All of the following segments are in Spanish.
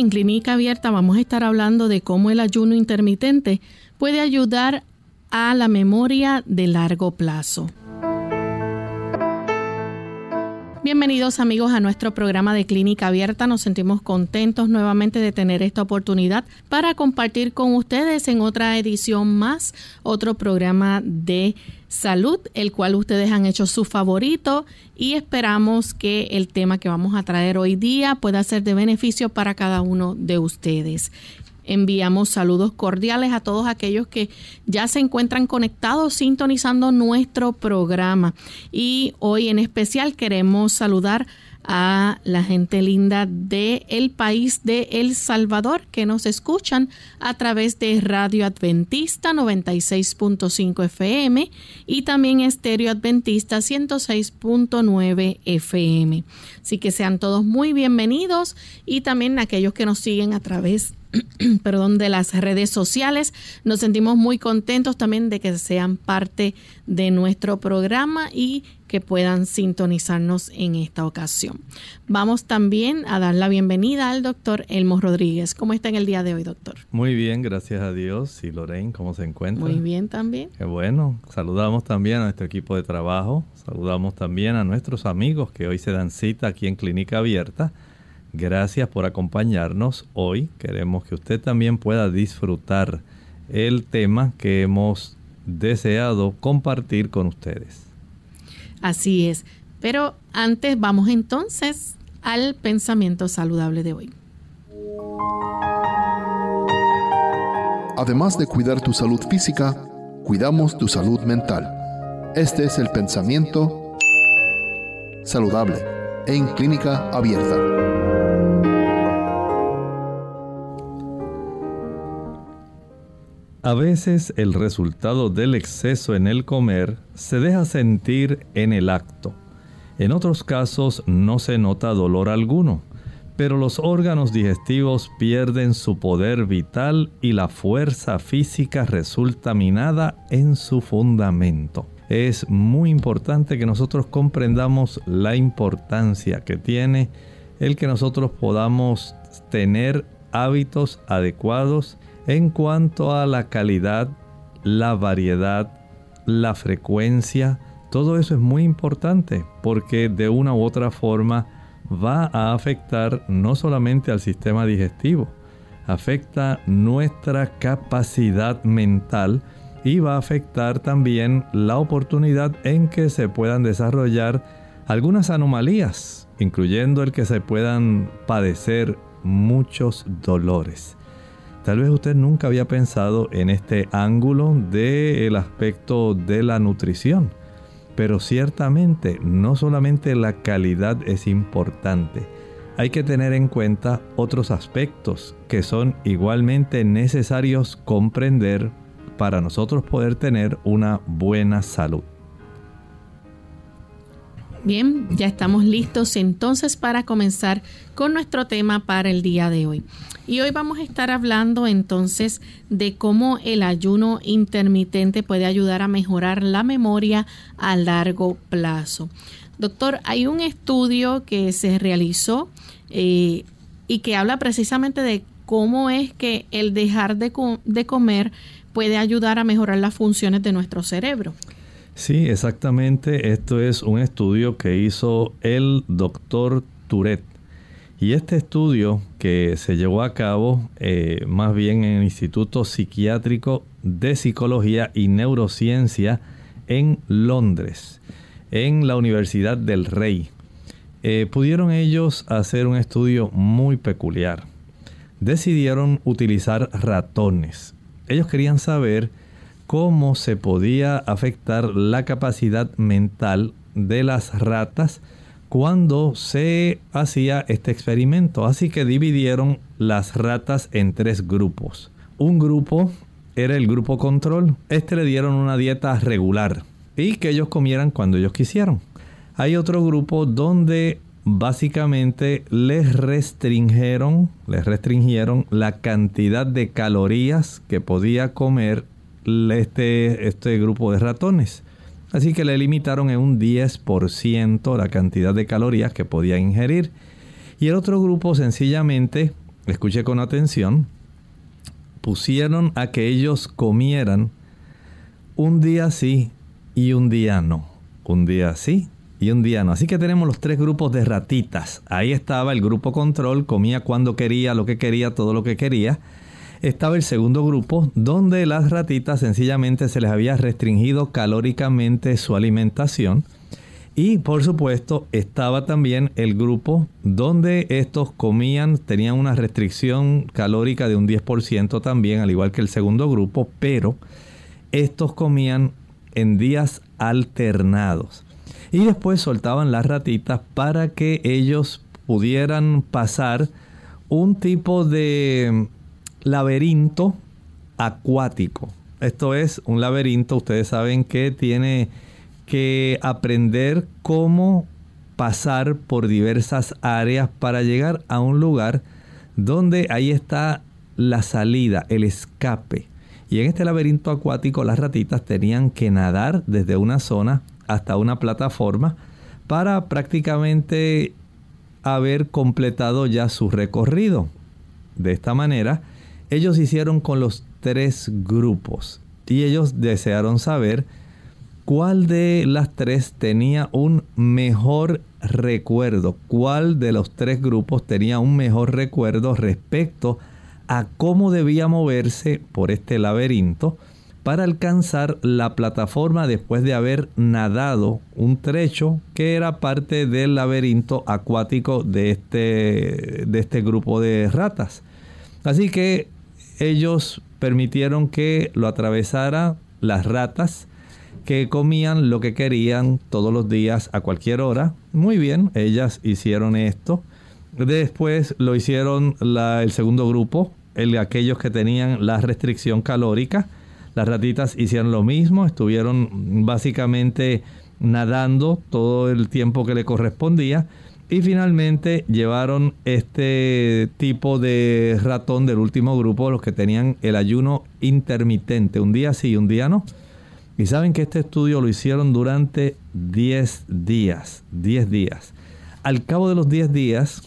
En Clínica Abierta vamos a estar hablando de cómo el ayuno intermitente puede ayudar a la memoria de largo plazo. Bienvenidos amigos a nuestro programa de Clínica Abierta. Nos sentimos contentos nuevamente de tener esta oportunidad para compartir con ustedes en otra edición más, otro programa de salud, el cual ustedes han hecho su favorito y esperamos que el tema que vamos a traer hoy día pueda ser de beneficio para cada uno de ustedes. Enviamos saludos cordiales a todos aquellos que ya se encuentran conectados sintonizando nuestro programa. Y hoy en especial queremos saludar a la gente linda del el país de El Salvador que nos escuchan a través de Radio Adventista 96.5 FM y también Estéreo Adventista 106.9 FM. Así que sean todos muy bienvenidos y también aquellos que nos siguen a través perdón, de las redes sociales. Nos sentimos muy contentos también de que sean parte de nuestro programa y que puedan sintonizarnos en esta ocasión. Vamos también a dar la bienvenida al doctor Elmo Rodríguez. ¿Cómo está en el día de hoy, doctor? Muy bien, gracias a Dios. ¿Y Lorraine, cómo se encuentra? Muy bien también. Qué bueno. Saludamos también a nuestro equipo de trabajo. Saludamos también a nuestros amigos que hoy se dan cita aquí en Clínica Abierta Gracias por acompañarnos hoy. Queremos que usted también pueda disfrutar el tema que hemos deseado compartir con ustedes. Así es. Pero antes vamos entonces al pensamiento saludable de hoy. Además de cuidar tu salud física, cuidamos tu salud mental. Este es el pensamiento saludable en clínica abierta. A veces el resultado del exceso en el comer se deja sentir en el acto. En otros casos no se nota dolor alguno, pero los órganos digestivos pierden su poder vital y la fuerza física resulta minada en su fundamento. Es muy importante que nosotros comprendamos la importancia que tiene el que nosotros podamos tener hábitos adecuados en cuanto a la calidad, la variedad, la frecuencia, todo eso es muy importante porque de una u otra forma va a afectar no solamente al sistema digestivo, afecta nuestra capacidad mental y va a afectar también la oportunidad en que se puedan desarrollar algunas anomalías, incluyendo el que se puedan padecer muchos dolores. Tal vez usted nunca había pensado en este ángulo del aspecto de la nutrición, pero ciertamente no solamente la calidad es importante, hay que tener en cuenta otros aspectos que son igualmente necesarios comprender para nosotros poder tener una buena salud. Bien, ya estamos listos entonces para comenzar con nuestro tema para el día de hoy. Y hoy vamos a estar hablando entonces de cómo el ayuno intermitente puede ayudar a mejorar la memoria a largo plazo. Doctor, hay un estudio que se realizó eh, y que habla precisamente de cómo es que el dejar de, de comer puede ayudar a mejorar las funciones de nuestro cerebro. Sí, exactamente. Esto es un estudio que hizo el doctor Tourette. Y este estudio que se llevó a cabo eh, más bien en el Instituto Psiquiátrico de Psicología y Neurociencia en Londres, en la Universidad del Rey, eh, pudieron ellos hacer un estudio muy peculiar. Decidieron utilizar ratones. Ellos querían saber cómo se podía afectar la capacidad mental de las ratas cuando se hacía este experimento. Así que dividieron las ratas en tres grupos. Un grupo era el grupo control. Este le dieron una dieta regular y que ellos comieran cuando ellos quisieran. Hay otro grupo donde básicamente les restringieron, les restringieron la cantidad de calorías que podía comer este, este grupo de ratones. Así que le limitaron en un 10% la cantidad de calorías que podía ingerir. Y el otro grupo sencillamente, escuche con atención, pusieron a que ellos comieran un día sí y un día no. Un día sí y un día no. Así que tenemos los tres grupos de ratitas. Ahí estaba el grupo control, comía cuando quería, lo que quería, todo lo que quería. Estaba el segundo grupo, donde las ratitas sencillamente se les había restringido calóricamente su alimentación. Y por supuesto estaba también el grupo donde estos comían, tenían una restricción calórica de un 10% también, al igual que el segundo grupo, pero estos comían en días alternados. Y después soltaban las ratitas para que ellos pudieran pasar un tipo de laberinto acuático. Esto es un laberinto, ustedes saben que tiene que aprender cómo pasar por diversas áreas para llegar a un lugar donde ahí está la salida, el escape. Y en este laberinto acuático las ratitas tenían que nadar desde una zona hasta una plataforma para prácticamente haber completado ya su recorrido. De esta manera, ellos hicieron con los tres grupos y ellos desearon saber cuál de las tres tenía un mejor recuerdo, cuál de los tres grupos tenía un mejor recuerdo respecto a cómo debía moverse por este laberinto para alcanzar la plataforma después de haber nadado un trecho que era parte del laberinto acuático de este, de este grupo de ratas. Así que ellos permitieron que lo atravesara las ratas que comían lo que querían todos los días a cualquier hora. Muy bien, ellas hicieron esto. Después lo hicieron el segundo grupo, aquellos que tenían la restricción calórica. Las ratitas hicieron lo mismo, estuvieron básicamente nadando todo el tiempo que le correspondía. Y finalmente llevaron este tipo de ratón del último grupo, los que tenían el ayuno intermitente, un día sí un día no. Y saben que este estudio lo hicieron durante 10 días, 10 días. Al cabo de los 10 días,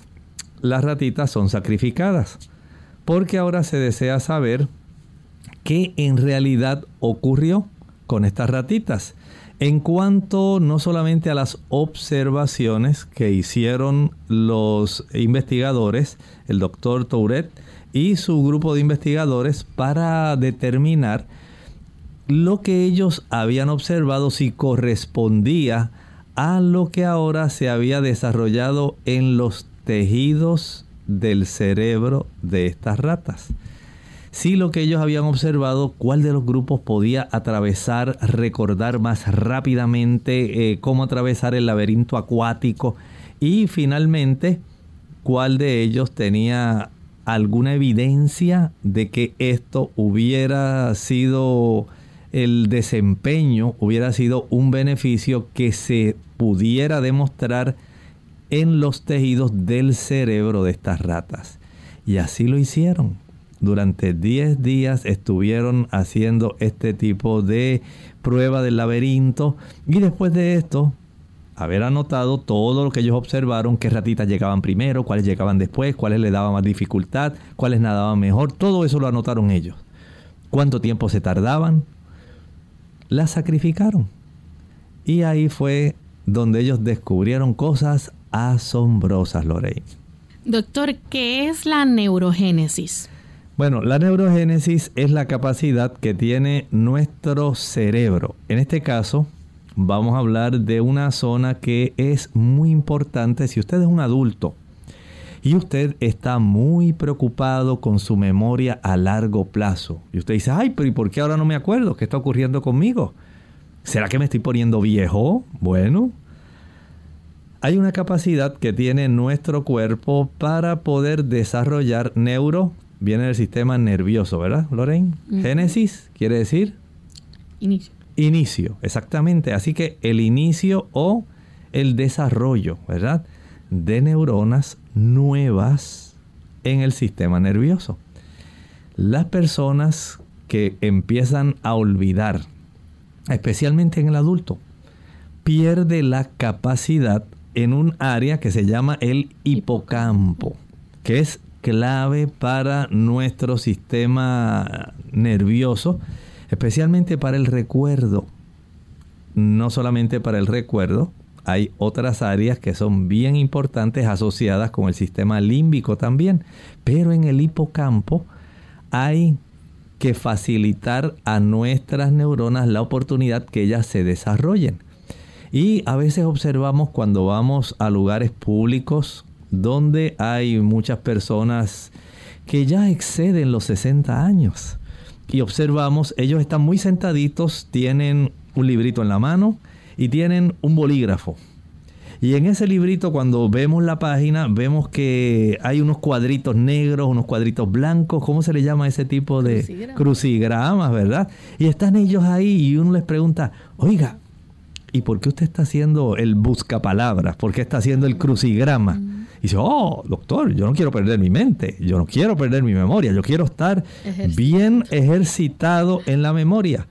las ratitas son sacrificadas, porque ahora se desea saber qué en realidad ocurrió con estas ratitas. En cuanto no solamente a las observaciones que hicieron los investigadores, el doctor Touret y su grupo de investigadores para determinar lo que ellos habían observado si correspondía a lo que ahora se había desarrollado en los tejidos del cerebro de estas ratas. Si lo que ellos habían observado, cuál de los grupos podía atravesar, recordar más rápidamente eh, cómo atravesar el laberinto acuático y finalmente cuál de ellos tenía alguna evidencia de que esto hubiera sido el desempeño hubiera sido un beneficio que se pudiera demostrar en los tejidos del cerebro de estas ratas. Y así lo hicieron. Durante 10 días estuvieron haciendo este tipo de prueba del laberinto y después de esto, haber anotado todo lo que ellos observaron, qué ratitas llegaban primero, cuáles llegaban después, cuáles le daban más dificultad, cuáles nadaban mejor, todo eso lo anotaron ellos. Cuánto tiempo se tardaban, la sacrificaron. Y ahí fue donde ellos descubrieron cosas asombrosas, Lorraine. Doctor, ¿qué es la neurogénesis? Bueno, la neurogénesis es la capacidad que tiene nuestro cerebro. En este caso, vamos a hablar de una zona que es muy importante si usted es un adulto y usted está muy preocupado con su memoria a largo plazo. Y usted dice, ay, pero ¿y por qué ahora no me acuerdo? ¿Qué está ocurriendo conmigo? ¿Será que me estoy poniendo viejo? Bueno, hay una capacidad que tiene nuestro cuerpo para poder desarrollar neuro, viene del sistema nervioso, ¿verdad, Lorraine? Génesis quiere decir inicio. Inicio, exactamente. Así que el inicio o el desarrollo, ¿verdad? De neuronas nuevas en el sistema nervioso. Las personas que empiezan a olvidar, especialmente en el adulto, pierde la capacidad en un área que se llama el hipocampo, que es clave para nuestro sistema nervioso, especialmente para el recuerdo. No solamente para el recuerdo, hay otras áreas que son bien importantes asociadas con el sistema límbico también, pero en el hipocampo hay que facilitar a nuestras neuronas la oportunidad que ellas se desarrollen. Y a veces observamos cuando vamos a lugares públicos donde hay muchas personas que ya exceden los 60 años. Y observamos, ellos están muy sentaditos, tienen un librito en la mano y tienen un bolígrafo. Y en ese librito, cuando vemos la página, vemos que hay unos cuadritos negros, unos cuadritos blancos, ¿cómo se le llama ese tipo de crucigramas, verdad? Y están ellos ahí y uno les pregunta, oiga, ¿y por qué usted está haciendo el buscapalabras? ¿Por qué está haciendo el crucigrama? Y dice, oh, doctor, yo no quiero perder mi mente, yo no quiero perder mi memoria, yo quiero estar bien ejercitado en la memoria.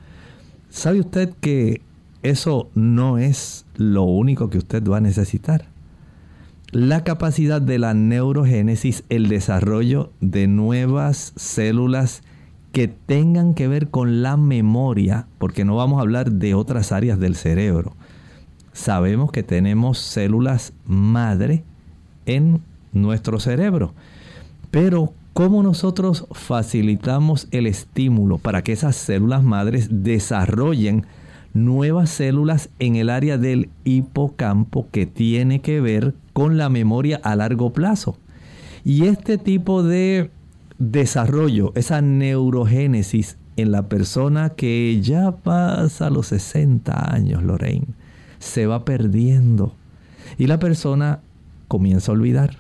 ¿Sabe usted que eso no es lo único que usted va a necesitar? La capacidad de la neurogénesis, el desarrollo de nuevas células que tengan que ver con la memoria, porque no vamos a hablar de otras áreas del cerebro. Sabemos que tenemos células madre en nuestro cerebro, pero ¿cómo nosotros facilitamos el estímulo para que esas células madres desarrollen nuevas células en el área del hipocampo que tiene que ver con la memoria a largo plazo? Y este tipo de desarrollo, esa neurogénesis en la persona que ya pasa los 60 años, Lorraine, se va perdiendo. Y la persona comienza a olvidar.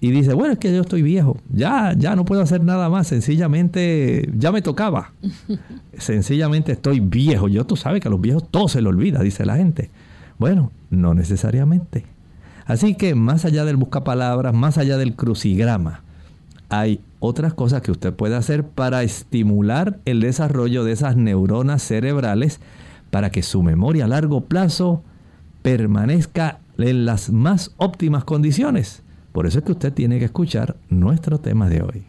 Y dice, bueno, es que yo estoy viejo, ya, ya no puedo hacer nada más, sencillamente ya me tocaba. sencillamente estoy viejo. Yo tú sabes que a los viejos todo se le olvida, dice la gente. Bueno, no necesariamente. Así que más allá del buscapalabras, más allá del crucigrama, hay otras cosas que usted puede hacer para estimular el desarrollo de esas neuronas cerebrales para que su memoria a largo plazo permanezca en las más óptimas condiciones. Por eso es que usted tiene que escuchar nuestro tema de hoy.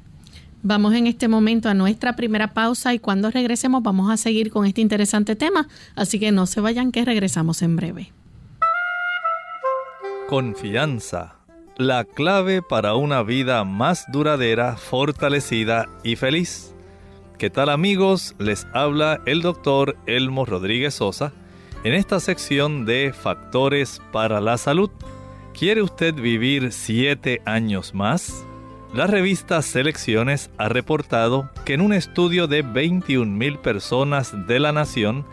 Vamos en este momento a nuestra primera pausa y cuando regresemos vamos a seguir con este interesante tema, así que no se vayan que regresamos en breve. Confianza la clave para una vida más duradera, fortalecida y feliz. ¿Qué tal amigos? Les habla el doctor Elmo Rodríguez Sosa en esta sección de Factores para la Salud. ¿Quiere usted vivir siete años más? La revista Selecciones ha reportado que en un estudio de 21 mil personas de la nación,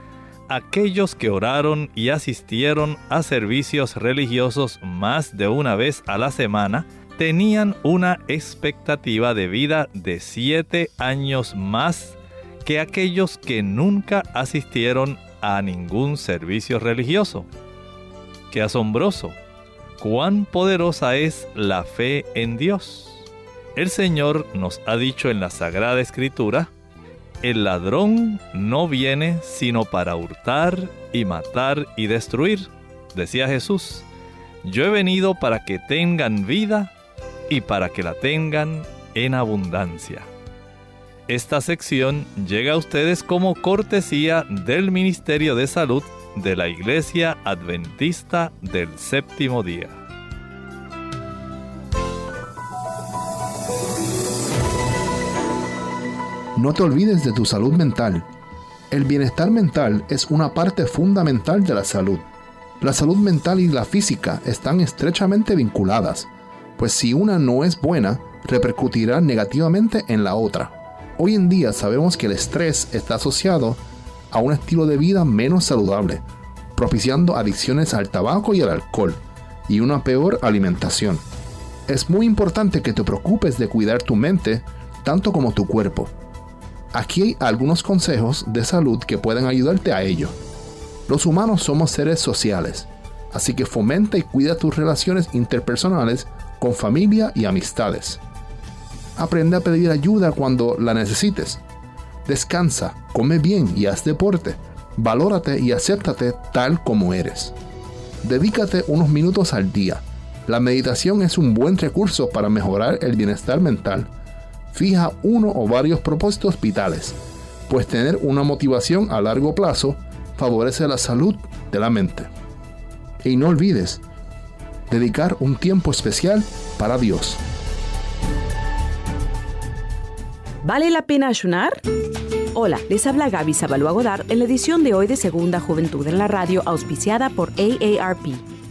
aquellos que oraron y asistieron a servicios religiosos más de una vez a la semana tenían una expectativa de vida de siete años más que aquellos que nunca asistieron a ningún servicio religioso. ¡Qué asombroso! ¡Cuán poderosa es la fe en Dios! El Señor nos ha dicho en la Sagrada Escritura el ladrón no viene sino para hurtar y matar y destruir, decía Jesús. Yo he venido para que tengan vida y para que la tengan en abundancia. Esta sección llega a ustedes como cortesía del Ministerio de Salud de la Iglesia Adventista del Séptimo Día. No te olvides de tu salud mental. El bienestar mental es una parte fundamental de la salud. La salud mental y la física están estrechamente vinculadas, pues si una no es buena, repercutirá negativamente en la otra. Hoy en día sabemos que el estrés está asociado a un estilo de vida menos saludable, propiciando adicciones al tabaco y al alcohol, y una peor alimentación. Es muy importante que te preocupes de cuidar tu mente tanto como tu cuerpo. Aquí hay algunos consejos de salud que pueden ayudarte a ello. Los humanos somos seres sociales, así que fomenta y cuida tus relaciones interpersonales con familia y amistades. Aprende a pedir ayuda cuando la necesites. Descansa, come bien y haz deporte. Valórate y acéptate tal como eres. Dedícate unos minutos al día. La meditación es un buen recurso para mejorar el bienestar mental. Fija uno o varios propósitos vitales, pues tener una motivación a largo plazo favorece la salud de la mente. Y no olvides, dedicar un tiempo especial para Dios. ¿Vale la pena ayunar? Hola, les habla Gaby Zabalúa Godard en la edición de hoy de Segunda Juventud en la Radio, auspiciada por AARP.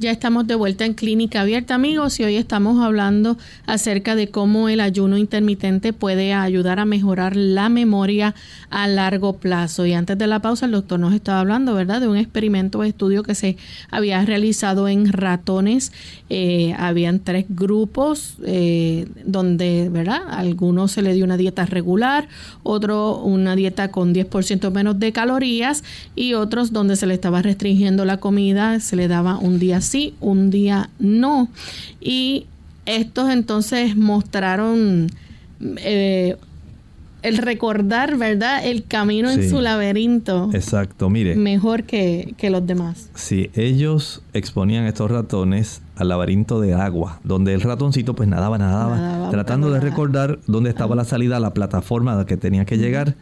Ya estamos de vuelta en Clínica Abierta, amigos, y hoy estamos hablando acerca de cómo el ayuno intermitente puede ayudar a mejorar la memoria a largo plazo. Y antes de la pausa, el doctor nos estaba hablando, ¿verdad?, de un experimento o estudio que se había realizado en ratones. Eh, habían tres grupos eh, donde, ¿verdad?, algunos se le dio una dieta regular, otro una dieta con 10% menos de calorías y otros donde se le estaba restringiendo la comida, se le daba un día sí, un día no. Y estos entonces mostraron eh, el recordar, ¿verdad? El camino en su laberinto. Exacto, mire. Mejor que, los demás. Sí, ellos exponían estos ratones al laberinto de agua, donde el ratoncito pues nadaba, nadaba, tratando de recordar dónde estaba la salida a la plataforma a la que tenía que llegar.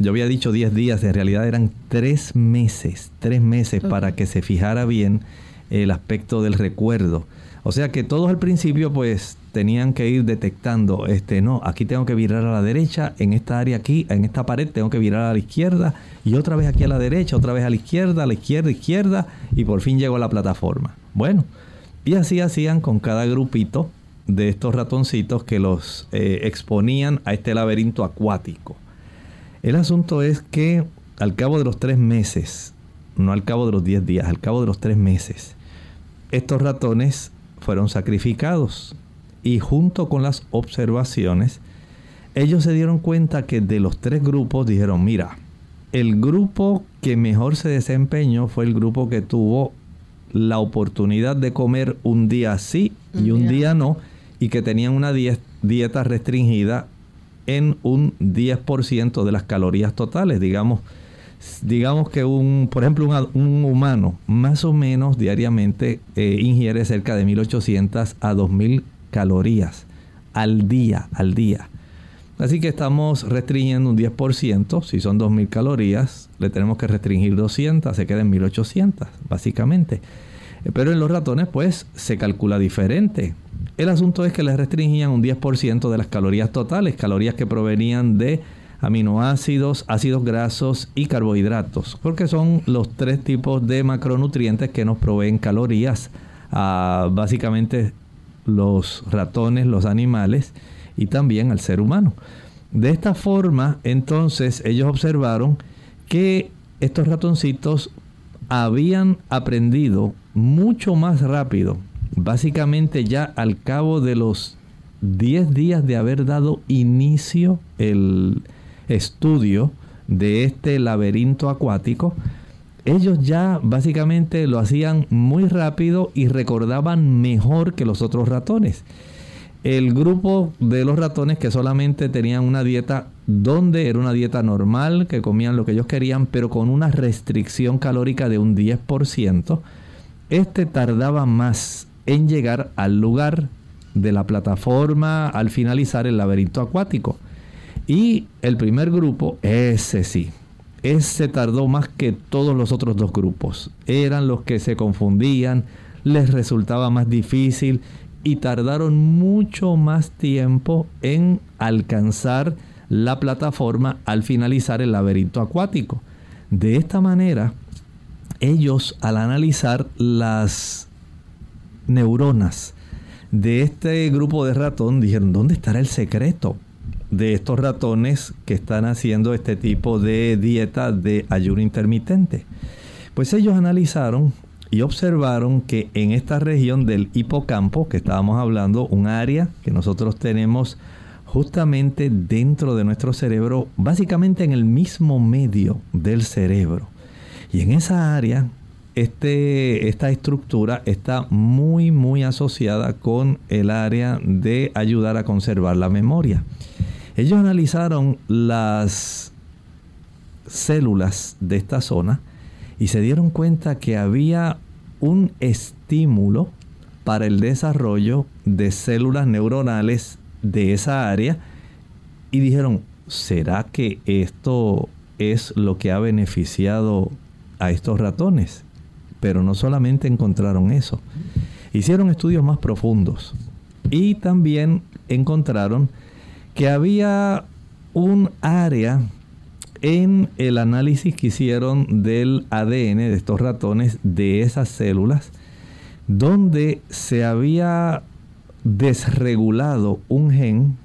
Yo había dicho 10 días, en realidad eran 3 meses, 3 meses para que se fijara bien el aspecto del recuerdo. O sea que todos al principio pues tenían que ir detectando, este, no, aquí tengo que virar a la derecha, en esta área aquí, en esta pared tengo que virar a la izquierda y otra vez aquí a la derecha, otra vez a la izquierda, a la izquierda, izquierda y por fin llego a la plataforma. Bueno, y así hacían con cada grupito de estos ratoncitos que los eh, exponían a este laberinto acuático. El asunto es que al cabo de los tres meses no al cabo de los 10 días, al cabo de los 3 meses. Estos ratones fueron sacrificados y junto con las observaciones, ellos se dieron cuenta que de los tres grupos dijeron, mira, el grupo que mejor se desempeñó fue el grupo que tuvo la oportunidad de comer un día sí y un día no, y que tenían una dieta restringida en un 10% de las calorías totales, digamos digamos que un, por ejemplo, un, humano más o menos diariamente eh, ingiere cerca de 1800 a 2000 calorías al día, al día. Así que estamos restringiendo un 10%, si son 2000 calorías, le tenemos que restringir 200, se quedan 1800, básicamente. Eh, pero en los ratones, pues, se calcula diferente. El asunto es que les restringían un 10% de las calorías totales, calorías que provenían de aminoácidos, ácidos grasos y carbohidratos, porque son los tres tipos de macronutrientes que nos proveen calorías a básicamente los ratones, los animales y también al ser humano. De esta forma, entonces, ellos observaron que estos ratoncitos habían aprendido mucho más rápido, básicamente ya al cabo de los 10 días de haber dado inicio el estudio de este laberinto acuático, ellos ya básicamente lo hacían muy rápido y recordaban mejor que los otros ratones. El grupo de los ratones que solamente tenían una dieta donde era una dieta normal, que comían lo que ellos querían, pero con una restricción calórica de un 10%, este tardaba más en llegar al lugar de la plataforma al finalizar el laberinto acuático. Y el primer grupo, ese sí, ese tardó más que todos los otros dos grupos. Eran los que se confundían, les resultaba más difícil y tardaron mucho más tiempo en alcanzar la plataforma al finalizar el laberinto acuático. De esta manera, ellos al analizar las neuronas de este grupo de ratón dijeron, ¿dónde estará el secreto de estos ratones que están haciendo este tipo de dieta de ayuno intermitente? Pues ellos analizaron y observaron que en esta región del hipocampo que estábamos hablando, un área que nosotros tenemos justamente dentro de nuestro cerebro, básicamente en el mismo medio del cerebro. Y en esa área, este, esta estructura está muy, muy asociada con el área de ayudar a conservar la memoria. Ellos analizaron las células de esta zona y se dieron cuenta que había un estímulo para el desarrollo de células neuronales de esa área y dijeron, ¿será que esto es lo que ha beneficiado a estos ratones? Pero no solamente encontraron eso, hicieron estudios más profundos y también encontraron que había un área en el análisis que hicieron del ADN de estos ratones, de esas células, donde se había desregulado un gen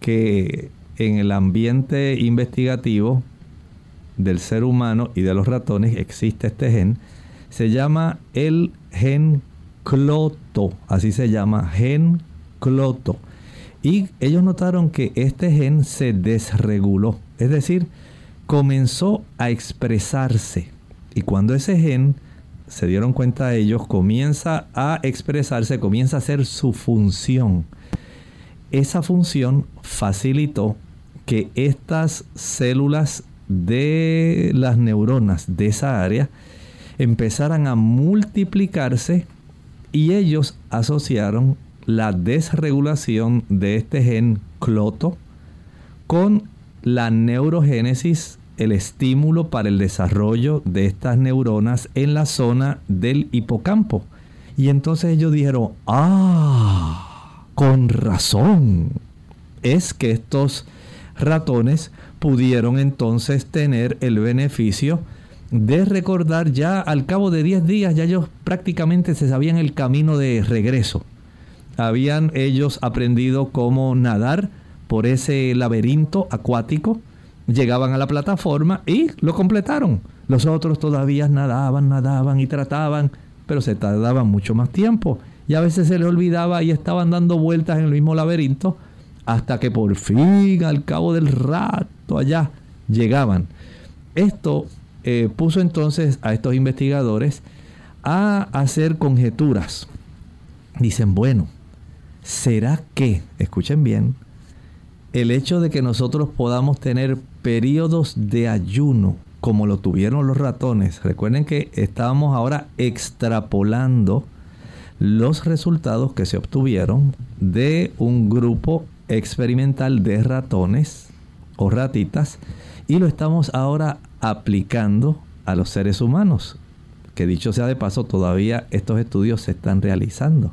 que en el ambiente investigativo del ser humano y de los ratones existe este gen, se llama el gen cloto, así se llama, gen cloto. Y ellos notaron que este gen se desreguló, es decir, comenzó a expresarse. Y cuando ese gen, se dieron cuenta ellos, comienza a expresarse, comienza a hacer su función. Esa función facilitó que estas células de las neuronas de esa área empezaran a multiplicarse y ellos asociaron la desregulación de este gen cloto con la neurogénesis, el estímulo para el desarrollo de estas neuronas en la zona del hipocampo. Y entonces ellos dijeron, ah, con razón, es que estos ratones pudieron entonces tener el beneficio de recordar ya al cabo de 10 días, ya ellos prácticamente se sabían el camino de regreso. Habían ellos aprendido cómo nadar, por ese laberinto acuático, llegaban a la plataforma y lo completaron. Los otros todavía nadaban, nadaban y trataban, pero se tardaban mucho más tiempo. Y a veces se les olvidaba y estaban dando vueltas en el mismo laberinto hasta que por fin, al cabo del rato allá, llegaban. Esto eh, puso entonces a estos investigadores a hacer conjeturas. Dicen, bueno, ¿será que, escuchen bien, el hecho de que nosotros podamos tener periodos de ayuno como lo tuvieron los ratones, recuerden que estábamos ahora extrapolando los resultados que se obtuvieron de un grupo experimental de ratones o ratitas y lo estamos ahora aplicando a los seres humanos. Que dicho sea de paso, todavía estos estudios se están realizando.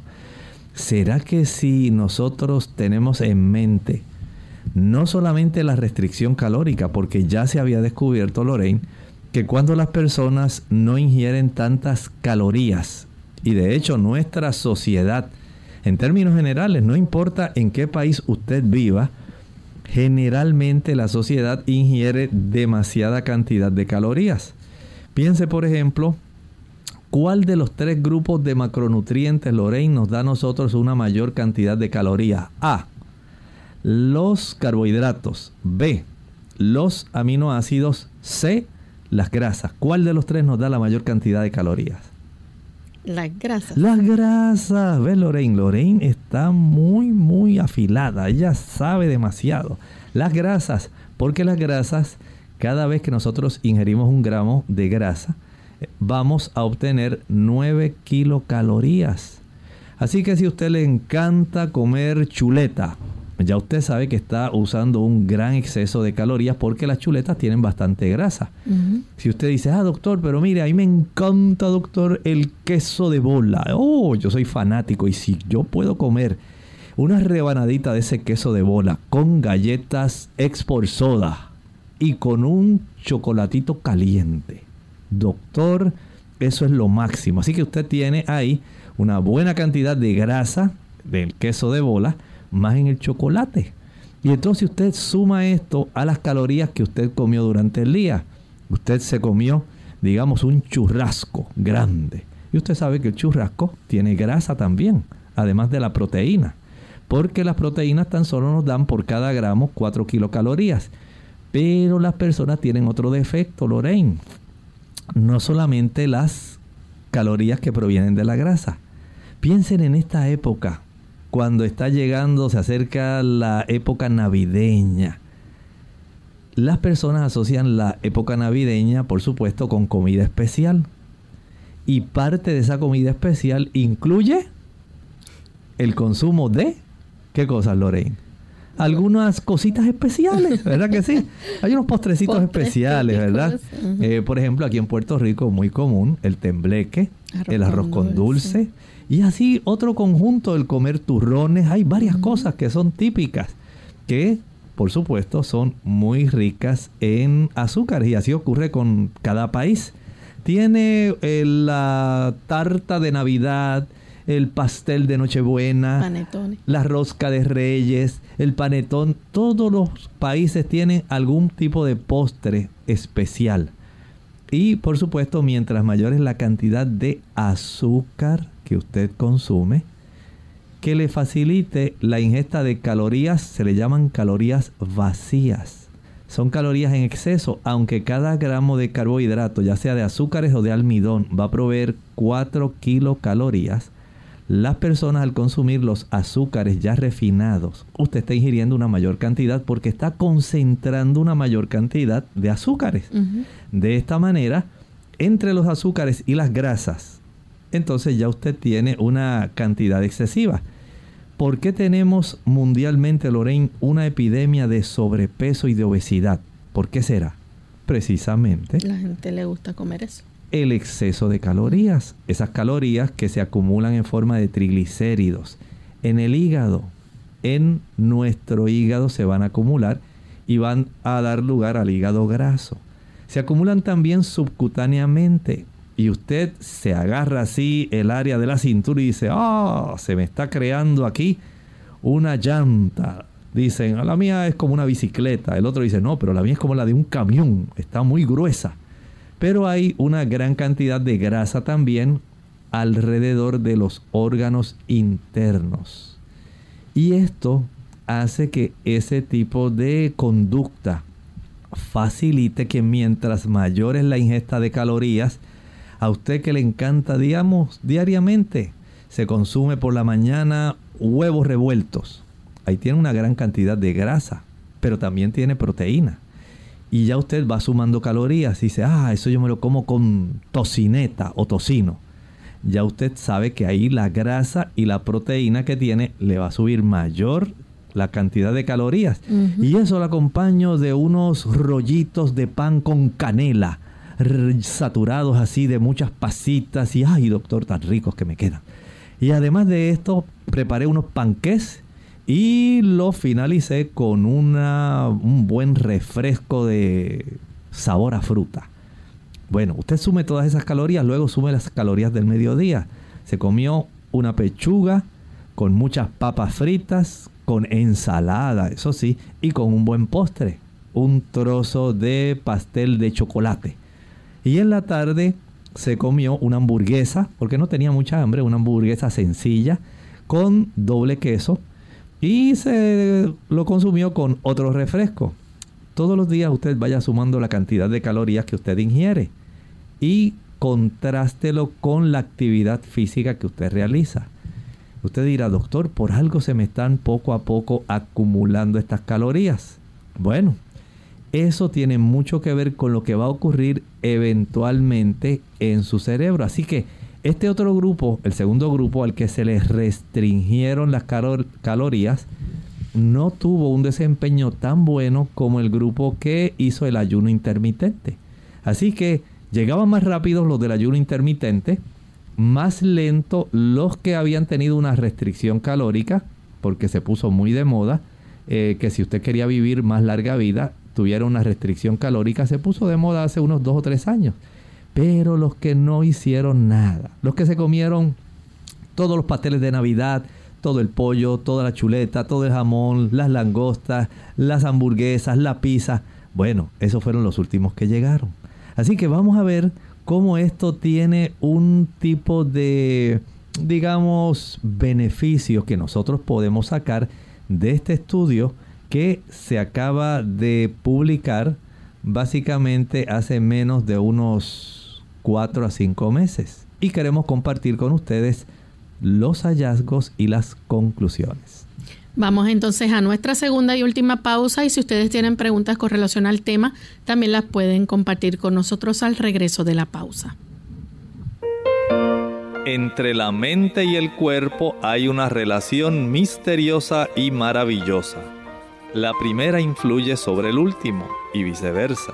¿Será que si nosotros tenemos en mente no solamente la restricción calórica, porque ya se había descubierto, Lorraine, que cuando las personas no ingieren tantas calorías Y de hecho nuestra sociedad, en términos generales, no importa en qué país usted viva, generalmente la sociedad ingiere demasiada cantidad de calorías. Piense, por ejemplo, ¿cuál de los tres grupos de macronutrientes, Lorraine, nos da a nosotros una mayor cantidad de calorías? A. Los carbohidratos. B. Los aminoácidos. C. Las grasas. ¿Cuál de los tres nos da la mayor cantidad de calorías? Las grasas. Las grasas. ¿Ves, Lorraine? Lorraine está muy, muy afilada. Ella sabe demasiado. Las grasas. Porque las grasas cada vez que nosotros ingerimos un gramo de grasa, vamos a obtener 9 kilocalorías. Así que si a usted le encanta comer chuleta, ya usted sabe que está usando un gran exceso de calorías porque las chuletas tienen bastante grasa. Si usted dice, ah, doctor, pero mire, a mí me encanta, doctor, el queso de bola. Oh, yo soy fanático y si yo puedo comer una rebanadita de ese queso de bola con galletas export soda, y con un chocolatito caliente. Doctor, eso es lo máximo. Así que usted tiene ahí una buena cantidad de grasa del queso de bola más en el chocolate. Y entonces usted suma esto a las calorías que usted comió durante el día. Usted se comió, digamos, un churrasco grande. Y usted sabe que el churrasco tiene grasa también, además de la proteína. Porque las proteínas tan solo nos dan por cada gramo 4 kilocalorías. Pero las personas tienen otro defecto, Lorraine. No solamente las calorías que provienen de la grasa. Piensen en esta época, cuando está llegando, se acerca la época navideña. Las personas asocian la época navideña, por supuesto, con comida especial. Y parte de esa comida especial incluye el consumo de... ¿Qué cosas, Lorraine? Algunas cositas especiales, ¿verdad que sí? Hay unos postrecitos especiales, ¿verdad? Eh, por ejemplo, aquí en Puerto Rico, muy común, el tembleque, el arroz con dulce. Y así otro conjunto, el comer turrones. Hay varias cosas que son típicas, que por supuesto son muy ricas en azúcar y así ocurre con cada país. Tiene eh, la tarta de Navidad, el pastel de Nochebuena, la rosca de Reyes, el panetón. Todos los países tienen algún tipo de postre especial. Y por supuesto, mientras mayor es la cantidad de azúcar que usted consume, que le facilite la ingesta de calorías, se le llaman calorías vacías. Son calorías en exceso, aunque cada gramo de carbohidrato, ya sea de azúcares o de almidón, va a proveer 4 kilocalorías las personas al consumir los azúcares ya refinados, usted está ingiriendo una mayor cantidad porque está concentrando una mayor cantidad de azúcares. De esta manera, entre los azúcares y las grasas, entonces ya usted tiene una cantidad excesiva. ¿Por qué tenemos mundialmente, Lorraine, una epidemia de sobrepeso y de obesidad? ¿Por qué será? Precisamente. La gente le gusta comer eso el exceso de calorías, esas calorías que se acumulan en forma de triglicéridos en el hígado. En nuestro hígado se van a acumular y van a dar lugar al hígado graso. Se acumulan también subcutáneamente y usted se agarra así el área de la cintura y dice, ah, se me está creando aquí una llanta. Dicen, la mía es como una bicicleta. El otro dice, no, pero la mía es como la de un camión, está muy gruesa pero hay una gran cantidad de grasa también alrededor de los órganos internos. Y esto hace que ese tipo de conducta facilite que mientras mayor es la ingesta de calorías, a usted que le encanta, digamos, diariamente, se consume por la mañana huevos revueltos. Ahí tiene una gran cantidad de grasa, pero también tiene proteína y ya usted va sumando calorías y dice, ah, eso yo me lo como con tocineta o tocino. Ya usted sabe que ahí la grasa y la proteína que tiene le va a subir mayor la cantidad de calorías. Y eso lo acompaño de unos rollitos de pan con canela, saturados así de muchas pasitas y, ay doctor, tan ricos que me quedan. Y además de esto, preparé unos panqués y lo finalicé con una, un buen refresco de sabor a fruta. Bueno, usted sume todas esas calorías, luego sume las calorías del mediodía. Se comió una pechuga con muchas papas fritas, con ensalada, eso sí, y con un buen postre, un trozo de pastel de chocolate. Y en la tarde se comió una hamburguesa, porque no tenía mucha hambre, una hamburguesa sencilla, con doble queso, y se lo consumió con otro refresco. Todos los días usted vaya sumando la cantidad de calorías que usted ingiere y contrástelo con la actividad física que usted realiza. Usted dirá, doctor, por algo se me están poco a poco acumulando estas calorías. Bueno, eso tiene mucho que ver con lo que va a ocurrir eventualmente en su cerebro. Así que este otro grupo, el segundo grupo al que se les restringieron las calorías, no tuvo un desempeño tan bueno como el grupo que hizo el ayuno intermitente. Así que llegaban más rápido los del ayuno intermitente, más lento los que habían tenido una restricción calórica, porque se puso muy de moda, eh, que si usted quería vivir más larga vida, tuviera una restricción calórica, se puso de moda hace unos dos o tres años. Pero los que no hicieron nada, los que se comieron todos los pasteles de Navidad, todo el pollo, toda la chuleta, todo el jamón, las langostas, las hamburguesas, la pizza, bueno, esos fueron los últimos que llegaron. Así que vamos a ver cómo esto tiene un tipo de, digamos, beneficio que nosotros podemos sacar de este estudio que se acaba de publicar básicamente hace menos de unos 4 a 5 meses. Y queremos compartir con ustedes los hallazgos y las conclusiones. Vamos entonces a nuestra segunda y última pausa y si ustedes tienen preguntas con relación al tema, también las pueden compartir con nosotros al regreso de la pausa. Entre la mente y el cuerpo hay una relación misteriosa y maravillosa. La primera influye sobre el último y viceversa.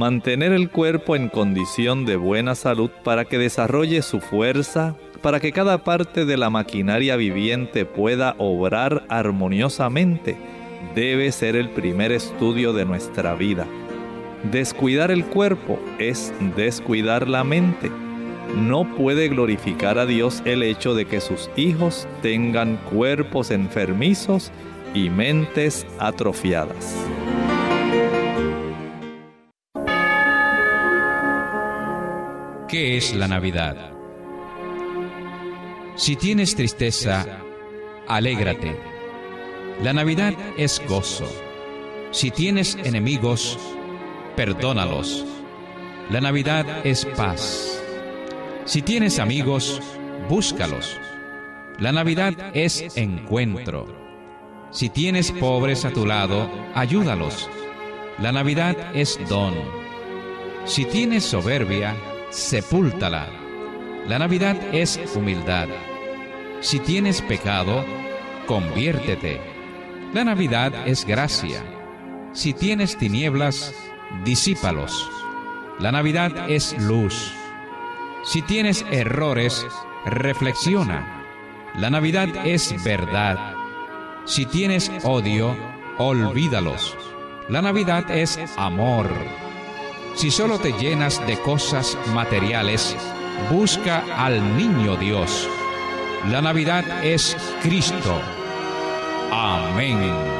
Mantener el cuerpo en condición de buena salud para que desarrolle su fuerza, para que cada parte de la maquinaria viviente pueda obrar armoniosamente, debe ser el primer estudio de nuestra vida. Descuidar el cuerpo es descuidar la mente. No puede glorificar a Dios el hecho de que sus hijos tengan cuerpos enfermizos y mentes atrofiadas. ¿Qué es la Navidad? Si tienes tristeza, alégrate. La Navidad es gozo. Si tienes enemigos, perdónalos. La Navidad es paz. Si tienes amigos, búscalos. La Navidad es encuentro. Si tienes pobres a tu lado, ayúdalos. La Navidad es don. Si tienes soberbia, sepúltala. La Navidad es humildad. Si tienes pecado, conviértete. La Navidad es gracia. Si tienes tinieblas, disípalos. La Navidad es luz. Si tienes errores, reflexiona. La Navidad es verdad. Si tienes odio, olvídalos. La Navidad es amor. Si solo te llenas de cosas materiales, busca al niño Dios. La Navidad es Cristo. Amén.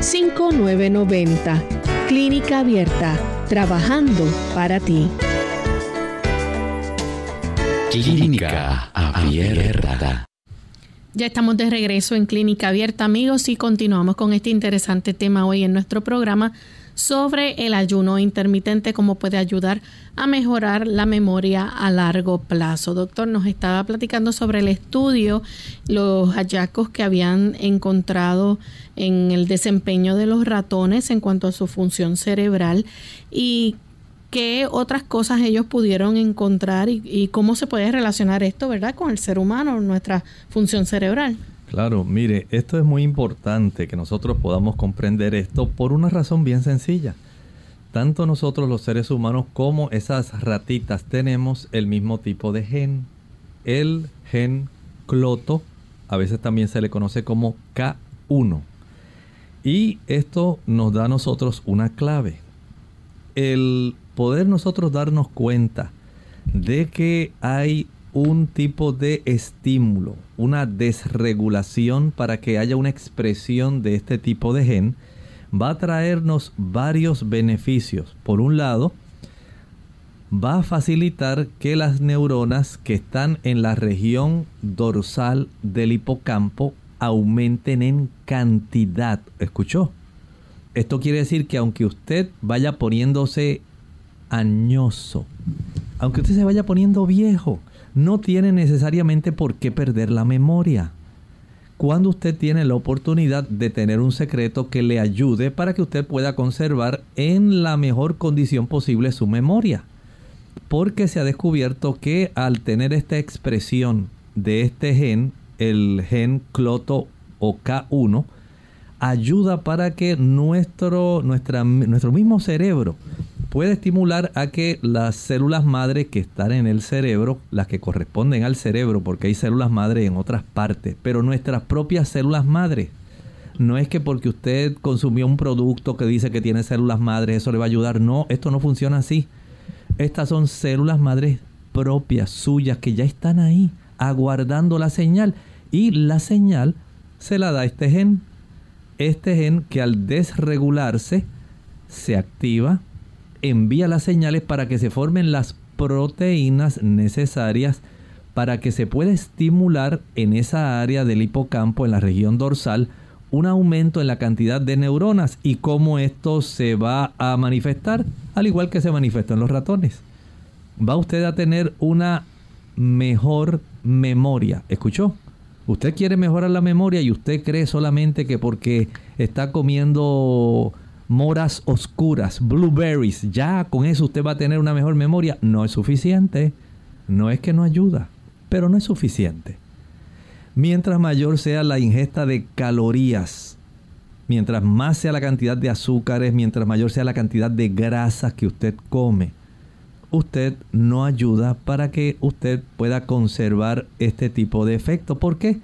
787-282-5990. Clínica Abierta, trabajando para ti. Clínica Abierta. Ya estamos de regreso en Clínica Abierta, amigos, y continuamos con este interesante tema hoy en nuestro programa sobre el ayuno intermitente, cómo puede ayudar a mejorar la memoria a largo plazo. Doctor, nos estaba platicando sobre el estudio, los hallazgos que habían encontrado en el desempeño de los ratones en cuanto a su función cerebral y qué otras cosas ellos pudieron encontrar y, cómo se puede relacionar esto, ¿verdad?, con el ser humano, nuestra función cerebral. Claro, mire, esto es muy importante que nosotros podamos comprender esto por una razón bien sencilla. Tanto nosotros los seres humanos como esas ratitas tenemos el mismo tipo de gen. El gen cloto, a veces también se le conoce como K1. Y esto nos da a nosotros una clave. El poder nosotros darnos cuenta de que hay un tipo de estímulo, una desregulación para que haya una expresión de este tipo de gen, va a traernos varios beneficios. Por un lado, va a facilitar que las neuronas que están en la región dorsal del hipocampo aumenten en cantidad. ¿Escuchó? Esto quiere decir que aunque usted vaya poniéndose añoso. Aunque usted se vaya poniendo viejo, no tiene necesariamente por qué perder la memoria. Cuando usted tiene la oportunidad de tener un secreto que le ayude para que usted pueda conservar en la mejor condición posible su memoria. Porque se ha descubierto que al tener esta expresión de este gen, el gen cloto o K1, ayuda para que nuestro, nuestro mismo cerebro puede estimular a que las células madre que están en el cerebro, las que corresponden al cerebro, porque hay células madre en otras partes, pero nuestras propias células madre. No es que porque usted consumió un producto que dice que tiene células madres, eso le va a ayudar. No, esto no funciona así. Estas son células madres propias, suyas, que ya están ahí, aguardando la señal. Y la señal se la da este gen. Este gen que al desregularse se activa, envía las señales para que se formen las proteínas necesarias para que se pueda estimular en esa área del hipocampo, en la región dorsal, un aumento en la cantidad de neuronas y cómo esto se va a manifestar, al igual que se manifestó en los ratones. Va usted a tener una mejor memoria. ¿Escuchó? Usted quiere mejorar la memoria y usted cree solamente que porque está comiendo moras oscuras, blueberries, ya con eso usted va a tener una mejor memoria. No es suficiente. No es que no ayuda, pero no es suficiente. Mientras mayor sea la ingesta de calorías, mientras más sea la cantidad de azúcares, mientras mayor sea la cantidad de grasas que usted come, usted no ayuda para que usted pueda conservar este tipo de efecto. ¿Por qué? porque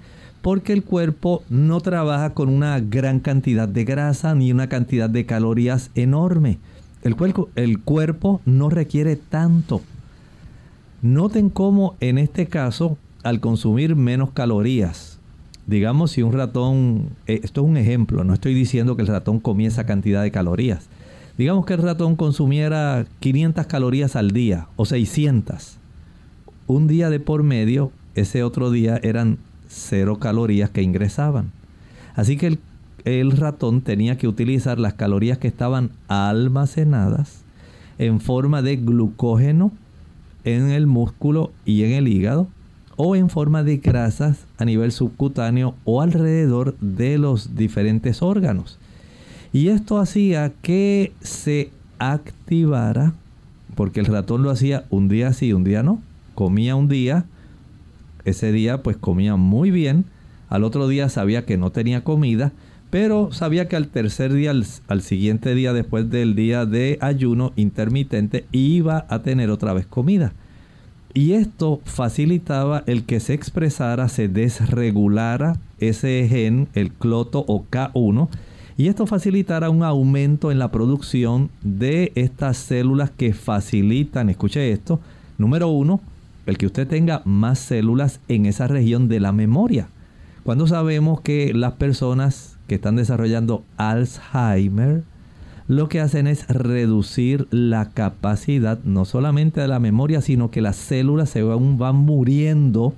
el cuerpo no trabaja con una gran cantidad de grasa ni una cantidad de calorías enorme. El, cuerpo, el cuerpo no requiere tanto. Noten cómo en este caso, al consumir menos calorías, digamos si un ratón, eh, esto es un ejemplo, no estoy diciendo que el ratón comía esa cantidad de calorías. Digamos que el ratón consumiera 500 calorías al día o 600. Un día de por medio, ese otro día eran cero calorías que ingresaban. Así que el, ratón tenía que utilizar las calorías que estaban almacenadas en forma de glucógeno en el músculo y en el hígado o en forma de grasas a nivel subcutáneo o alrededor de los diferentes órganos. Y esto hacía que se activara, porque el ratón lo hacía un día sí, un día no. Comía un día, ese día pues comía muy bien, al otro día sabía que no tenía comida, pero sabía que al tercer día, al, siguiente día después del día de ayuno intermitente, iba a tener otra vez comida. Y esto facilitaba el que se expresara, se desregulara ese gen, el cloto o K1, y esto facilitará un aumento en la producción de estas células que facilitan, escuche esto, número uno, el que usted tenga más células en esa región de la memoria. Cuando sabemos que las personas que están desarrollando Alzheimer, lo que hacen es reducir la capacidad no solamente de la memoria, sino que las células se van, van muriendo,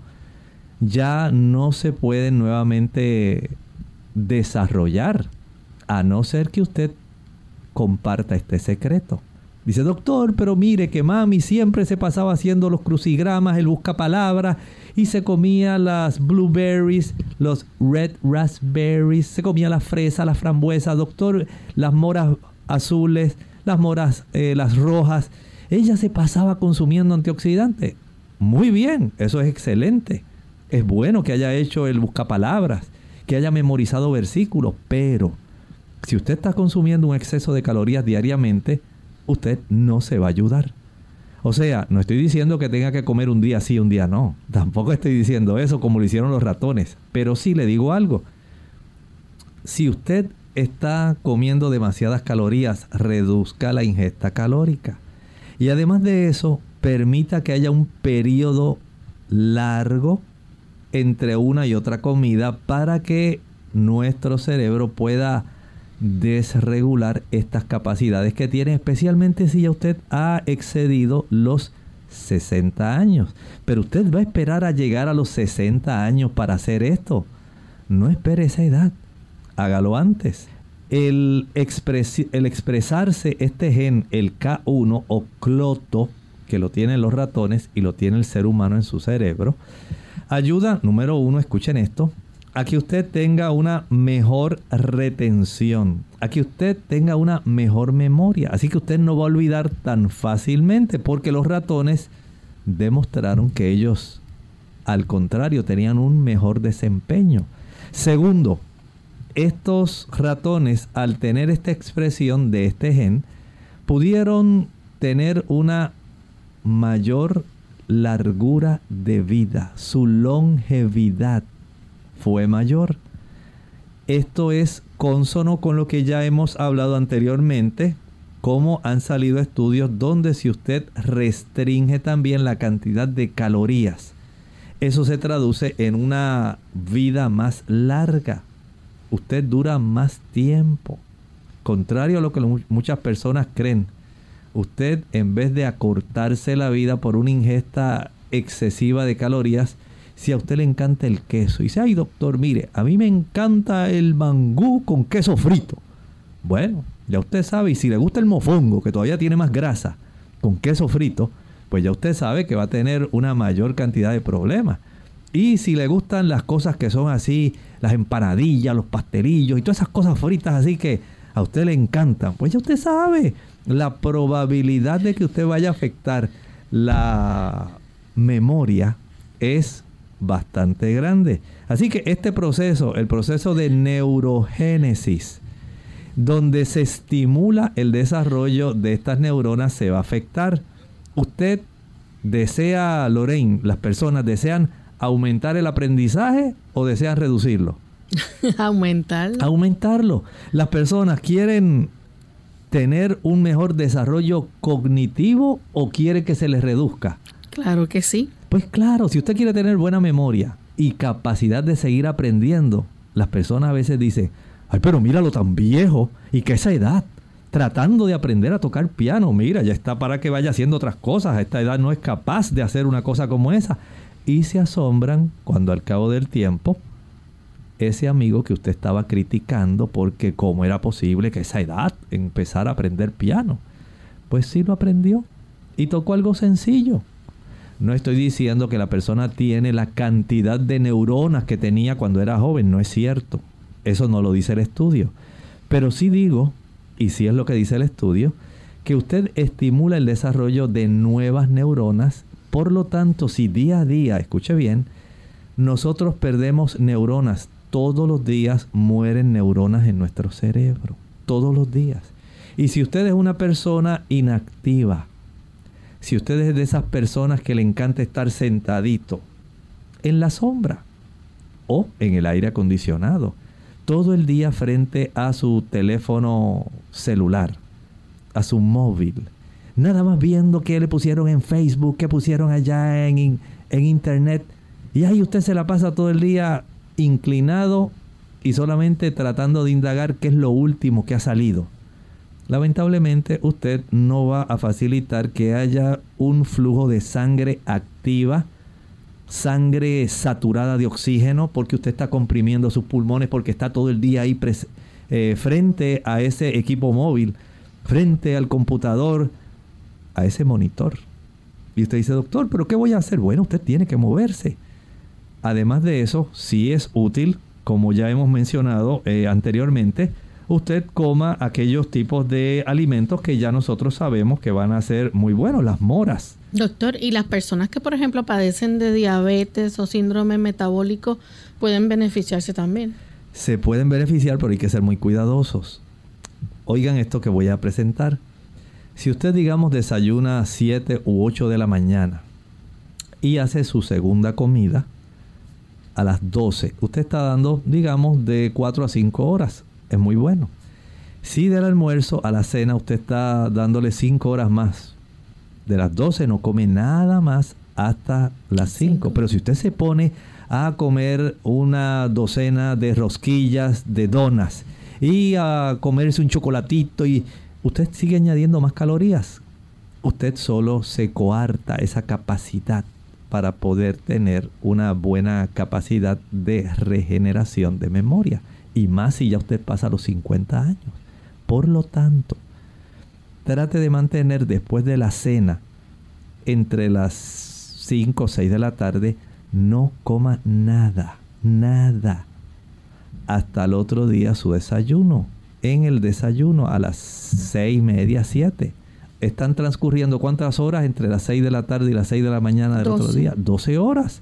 ya no se pueden nuevamente desarrollar, a no ser que usted comparta este secreto. Dice, doctor, pero mire que mami siempre se pasaba haciendo los crucigramas, el busca palabras y se comía las blueberries, los red raspberries, se comía la fresa, la frambuesa, doctor, las moras azules, las moras, eh, las rojas. Ella se pasaba consumiendo antioxidantes. Muy bien, eso es excelente. Es bueno que haya hecho el buscapalabras, que haya memorizado versículos, pero si usted está consumiendo un exceso de calorías diariamente, usted no se va a ayudar. O sea, no estoy diciendo que tenga que comer un día sí, un día no. Tampoco estoy diciendo eso como lo hicieron los ratones. Pero sí le digo algo. Si usted está comiendo demasiadas calorías, reduzca la ingesta calórica. Y además de eso, permita que haya un periodo largo entre una y otra comida para que nuestro cerebro pueda desregular estas capacidades que tiene, especialmente si ya usted ha excedido los 60 años. Pero usted va a esperar a llegar a los 60 años para hacer esto. No espere esa edad, hágalo antes. El, el expresarse este gen, el K1 o cloto, que lo tienen los ratones y lo tiene el ser humano en su cerebro, ayuda, número uno, escuchen esto, a que usted tenga una mejor retención, a que usted tenga una mejor memoria. Así que usted no va a olvidar tan fácilmente porque los ratones demostraron que ellos, al contrario, tenían un mejor desempeño. Segundo, estos ratones, al tener esta expresión de este gen, pudieron tener una mayor largura de vida, su longevidad fue mayor. Esto es consono con lo que ya hemos hablado anteriormente, como han salido estudios donde si usted restringe también la cantidad de calorías, eso se traduce en una vida más larga. Usted dura más tiempo. Contrario a lo que muchas personas creen, usted en vez de acortarse la vida por una ingesta excesiva de calorías, si a usted le encanta el queso y dice, ay doctor, mire, a mí me encanta el mangú con queso frito. Bueno, ya usted sabe, y si le gusta el mofongo, que todavía tiene más grasa, con queso frito, pues ya usted sabe que va a tener una mayor cantidad de problemas. Y si le gustan las cosas que son así, las empanadillas, los pastelillos y todas esas cosas fritas así que a usted le encantan, pues ya usted sabe la probabilidad de que usted vaya a afectar la memoria es bastante grande. Así que este proceso, el proceso de neurogénesis, donde se estimula el desarrollo de estas neuronas, se va a afectar. Usted desea, Lorraine, las personas desean aumentar el aprendizaje o desean reducirlo? Aumentarlo. Aumentarlo. Las personas quieren tener un mejor desarrollo cognitivo o quiere que se les reduzca? Claro que sí. Pues claro, si usted quiere tener buena memoria y capacidad de seguir aprendiendo, las personas a veces dicen, ay, pero míralo tan viejo y que esa edad, tratando de aprender a tocar piano, mira, ya está para que vaya haciendo otras cosas, a esta edad no es capaz de hacer una cosa como esa. Y se asombran cuando al cabo del tiempo, ese amigo que usted estaba criticando porque cómo era posible que esa edad empezara a aprender piano, pues sí lo aprendió y tocó algo sencillo no estoy diciendo que la persona tiene la cantidad de neuronas que tenía cuando era joven, no es cierto. Eso no lo dice el estudio. Pero sí digo, y sí es lo que dice el estudio, que usted estimula el desarrollo de nuevas neuronas. Por lo tanto, si día a día, escuche bien, nosotros perdemos neuronas, todos los días mueren neuronas en nuestro cerebro. Todos los días. Y si usted es una persona inactiva, Si usted es de esas personas que le encanta estar sentadito en la sombra o en el aire acondicionado, todo el día frente a su teléfono celular, a su móvil, nada más viendo qué le pusieron en Facebook, qué pusieron allá en, en internet, y ahí usted se la pasa todo el día inclinado y solamente tratando de indagar qué es lo último que ha salido lamentablemente usted no va a facilitar que haya un flujo de sangre activa, sangre saturada de oxígeno, porque usted está comprimiendo sus pulmones, porque está todo el día ahí eh, frente a ese equipo móvil, frente al computador, a ese monitor. Y usted dice, doctor, ¿pero qué voy a hacer? Bueno, usted tiene que moverse. Además de eso, sí es útil, como ya hemos mencionado eh, anteriormente, usted coma aquellos tipos de alimentos que ya nosotros sabemos que van a ser muy buenos, las moras. Doctor, ¿y las personas que por ejemplo padecen de diabetes o síndrome metabólico pueden beneficiarse también? Se pueden beneficiar, pero hay que ser muy cuidadosos. Oigan esto que voy a presentar. Si usted, digamos, desayuna a 7 u 8 de la mañana y hace su segunda comida a las 12, usted está dando, digamos, de 4 a 5 horas es muy bueno. Si del almuerzo a la cena usted está dándole 5 horas más, de las 12 no come nada más hasta las 5. Pero si usted se pone a comer una docena de rosquillas, de donas, y a comerse un chocolatito, y usted sigue añadiendo más calorías, usted solo se coarta esa capacidad para poder tener una buena capacidad de regeneración de memoria y más si ya usted pasa los 50 años. Por lo tanto, trate de mantener después de la cena, entre las 5 o 6 de la tarde, no coma nada, nada. Hasta el otro día su desayuno. En el desayuno a las 6 y media, 7. Están transcurriendo cuántas horas entre las 6 de la tarde y las 6 de la mañana del otro día? 12 horas.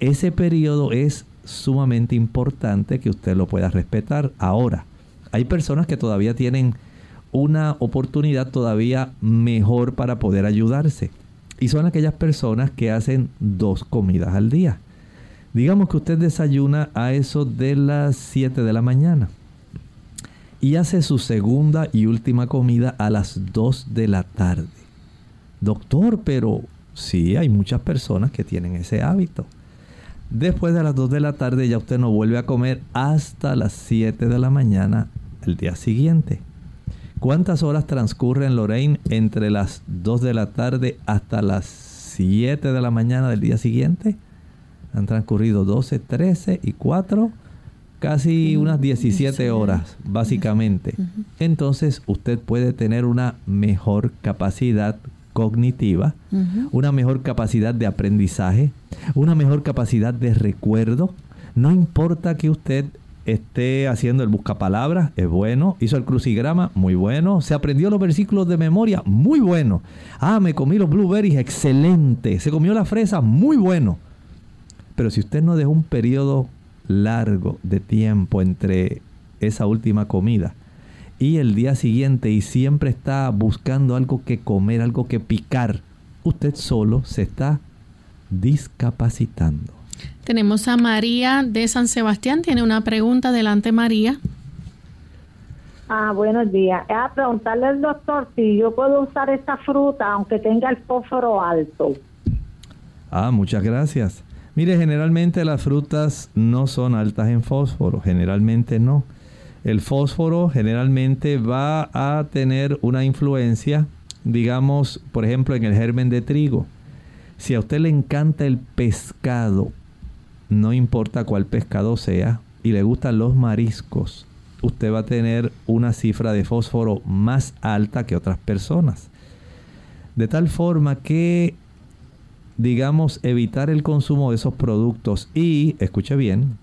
Ese periodo es sumamente importante que usted lo pueda respetar. Ahora, hay personas que todavía tienen una oportunidad todavía mejor para poder ayudarse. Y son aquellas personas que hacen dos comidas al día. Digamos que usted desayuna a eso de las 7 de la mañana y hace su segunda y última comida a las 2 de la tarde. Doctor, pero sí, hay muchas personas que tienen ese hábito. Después de las 2 de la tarde ya usted no vuelve a comer hasta las 7 de la mañana el día siguiente. ¿Cuántas horas transcurren, Lorraine, entre las 2 de la tarde hasta las 7 de la mañana del día siguiente? Han transcurrido 12, 13 y 4, casi unas 17 horas, básicamente. Entonces usted puede tener una mejor capacidad cognitiva, una mejor capacidad de aprendizaje, una mejor capacidad de recuerdo. No importa que usted esté haciendo el buscapalabras, es bueno. Hizo el crucigrama, muy bueno. Se aprendió los versículos de memoria, muy bueno. Ah, me comí los blueberries, excelente. Se comió la fresa, muy bueno. Pero si usted no dejó un periodo largo de tiempo entre esa última comida y el día siguiente y siempre está buscando algo que comer, algo que picar, usted solo se está discapacitando. Tenemos a María de San Sebastián. Tiene una pregunta. Adelante, María. Ah, buenos días. Es a preguntarle al doctor si yo puedo usar esta fruta aunque tenga el fósforo alto. Ah, muchas gracias. Mire, generalmente las frutas no son altas en fósforo, generalmente no. El fósforo generalmente va a tener una influencia, digamos, por ejemplo, en el germen de trigo. Si a usted le encanta el pescado, no importa cuál pescado sea, y le gustan los mariscos, usted va a tener una cifra de fósforo más alta que otras personas. De tal forma que, digamos, evitar el consumo de esos productos y, escuche bien,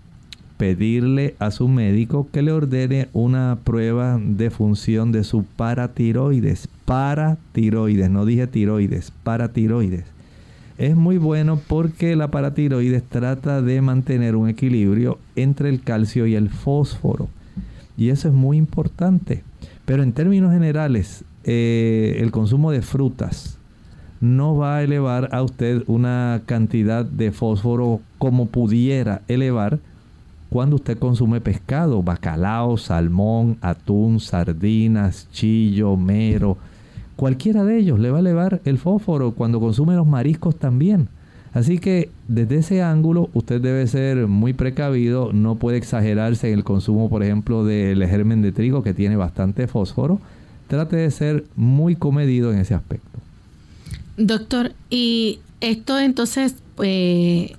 pedirle a su médico que le ordene una prueba de función de su paratiroides. Paratiroides, no dije tiroides, paratiroides. Es muy bueno porque la paratiroides trata de mantener un equilibrio entre el calcio y el fósforo. Y eso es muy importante. Pero en términos generales, eh, el consumo de frutas, no va a elevar a usted una cantidad de fósforo como pudiera elevar cuando usted consume pescado, bacalao, salmón, atún, sardinas, chillo, mero. Cualquiera de ellos le va a elevar el fósforo cuando consume los mariscos también. Así que desde ese ángulo usted debe ser muy precavido, no puede exagerarse en el consumo, por ejemplo, del germen de trigo que tiene bastante fósforo. Trate de ser muy comedido en ese aspecto. Doctor, y esto entonces pues,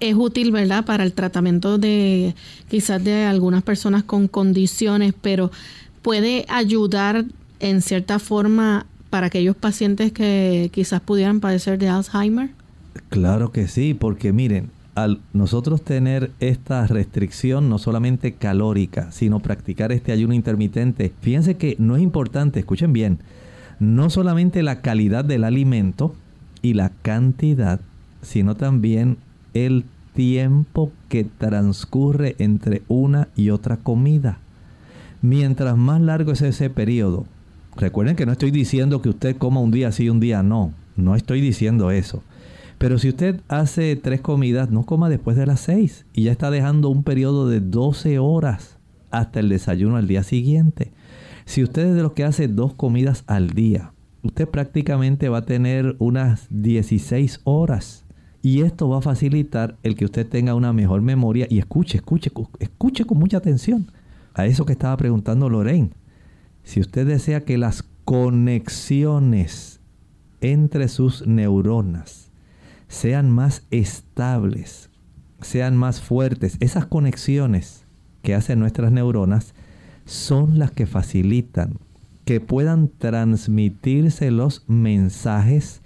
es útil, ¿verdad?, para el tratamiento de quizás de algunas personas con condiciones, pero puede ayudar en cierta forma para aquellos pacientes que quizás pudieran padecer de Alzheimer. Claro que sí, porque miren, al nosotros tener esta restricción no solamente calórica, sino practicar este ayuno intermitente, fíjense que no es importante, escuchen bien, no solamente la calidad del alimento y la cantidad, sino también el tiempo que transcurre entre una y otra comida. Mientras más largo es ese periodo, recuerden que no estoy diciendo que usted coma un día sí y un día no, no estoy diciendo eso. Pero si usted hace tres comidas, no coma después de las seis y ya está dejando un periodo de 12 horas hasta el desayuno al día siguiente. Si usted es de los que hace dos comidas al día, usted prácticamente va a tener unas 16 horas. Y esto va a facilitar el que usted tenga una mejor memoria y escuche, escuche, escuche con mucha atención a eso que estaba preguntando Lorraine. Si usted desea que las conexiones entre sus neuronas sean más estables, sean más fuertes, esas conexiones que hacen nuestras neuronas son las que facilitan que puedan transmitirse los mensajes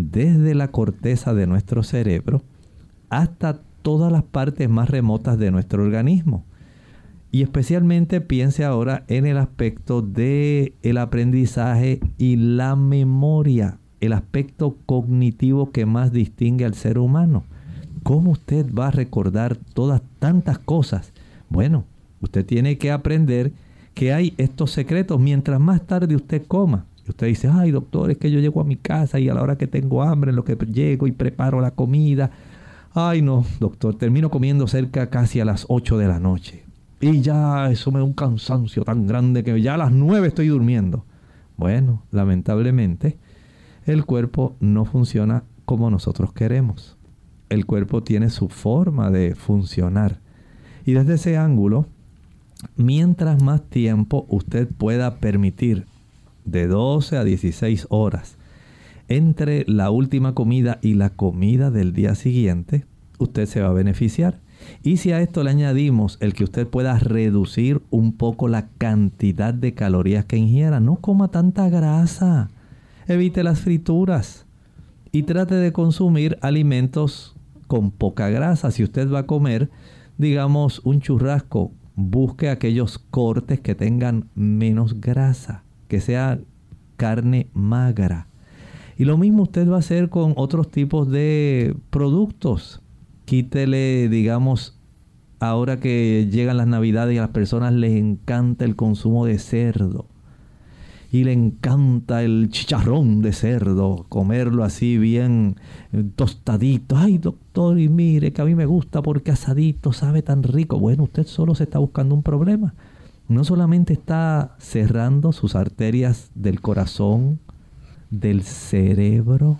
desde la corteza de nuestro cerebro hasta todas las partes más remotas de nuestro organismo. Y especialmente piense ahora en el aspecto de el aprendizaje y la memoria, el aspecto cognitivo que más distingue al ser humano. ¿Cómo usted va a recordar todas tantas cosas? Bueno, Usted tiene que aprender que hay estos secretos mientras más tarde usted coma. Usted dice, ay doctor, es que yo llego a mi casa y a la hora que tengo hambre, en lo que llego y preparo la comida. Ay no, doctor, termino comiendo cerca casi a las 8 de la noche. Y ya eso me da un cansancio tan grande que ya a las 9 estoy durmiendo. Bueno, lamentablemente, el cuerpo no funciona como nosotros queremos. El cuerpo tiene su forma de funcionar. Y desde ese ángulo, mientras más tiempo usted pueda permitir, de 12 a 16 horas, entre la última comida y la comida del día siguiente, usted se va a beneficiar. Y si a esto le añadimos el que usted pueda reducir un poco la cantidad de calorías que ingiera, no coma tanta grasa, evite las frituras y trate de consumir alimentos con poca grasa. Si usted va a comer, digamos, un churrasco busque aquellos cortes que tengan menos grasa, que sea carne magra. Y lo mismo usted va a hacer con otros tipos de productos. Quítele, digamos, ahora que llegan las navidades y a las personas les encanta el consumo de cerdo y le encanta el chicharrón de cerdo, comerlo así bien eh, tostadito. Ay, doctor, y mire que a mí me gusta porque asadito sabe tan rico. Bueno, usted solo se está buscando un problema. No solamente está cerrando sus arterias del corazón, del cerebro,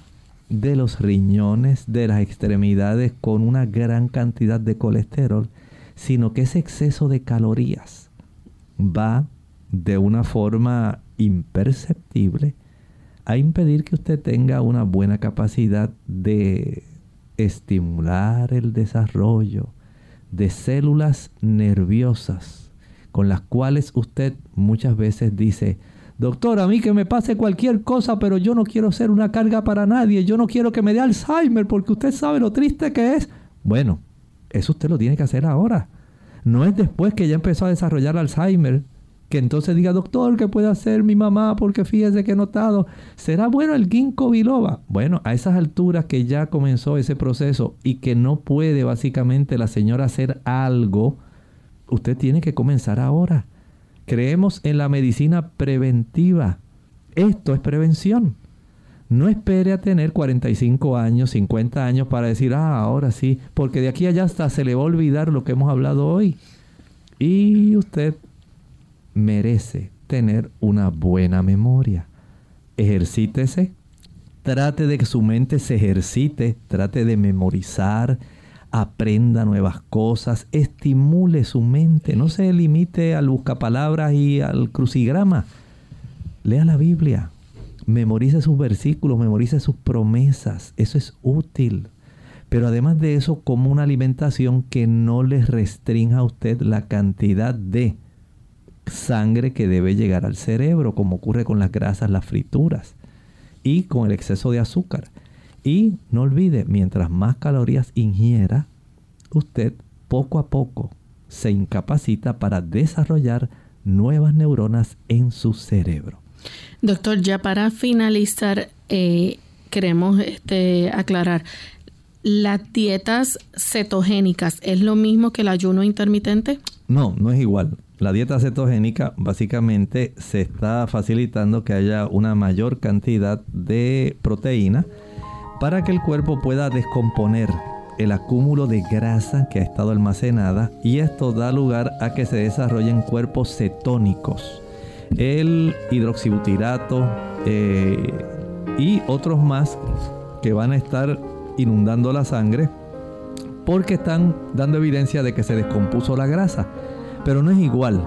de los riñones, de las extremidades con una gran cantidad de colesterol, sino que ese exceso de calorías va de una forma imperceptible a impedir que usted tenga una buena capacidad de estimular el desarrollo de células nerviosas con las cuales usted muchas veces dice, doctor, a mí que me pase cualquier cosa, pero yo no quiero ser una carga para nadie, yo no quiero que me dé Alzheimer porque usted sabe lo triste que es. Bueno, eso usted lo tiene que hacer ahora. No es después que ya empezó a desarrollar Alzheimer que entonces diga, doctor, ¿qué puede hacer mi mamá? Porque fíjese que he notado, ¿será bueno el ginkgo biloba? Bueno, a esas alturas que ya comenzó ese proceso y que no puede básicamente la señora hacer algo, usted tiene que comenzar ahora. Creemos en la medicina preventiva. Esto es prevención. No espere a tener 45 años, 50 años para decir, ah, ahora sí, porque de aquí allá hasta se le va a olvidar lo que hemos hablado hoy. Y usted merece tener una buena memoria. Ejercítese, trate de que su mente se ejercite, trate de memorizar, aprenda nuevas cosas, estimule su mente, no se limite al buscapalabras y al crucigrama. Lea la Biblia, memorice sus versículos, memorice sus promesas, eso es útil. Pero además de eso, como una alimentación que no les restrinja a usted la cantidad de sangre que debe llegar al cerebro, como ocurre con las grasas, las frituras y con el exceso de azúcar. Y no olvide, mientras más calorías ingiera, usted poco a poco se incapacita para desarrollar nuevas neuronas en su cerebro. Doctor, ya para finalizar, eh, queremos este, aclarar, ¿las dietas cetogénicas es lo mismo que el ayuno intermitente? No, no es igual. La dieta cetogénica básicamente se está facilitando que haya una mayor cantidad de proteína para que el cuerpo pueda descomponer el acúmulo de grasa que ha estado almacenada y esto da lugar a que se desarrollen cuerpos cetónicos. El hidroxibutirato eh, y otros más que van a estar inundando la sangre porque están dando evidencia de que se descompuso la grasa. Pero no es igual.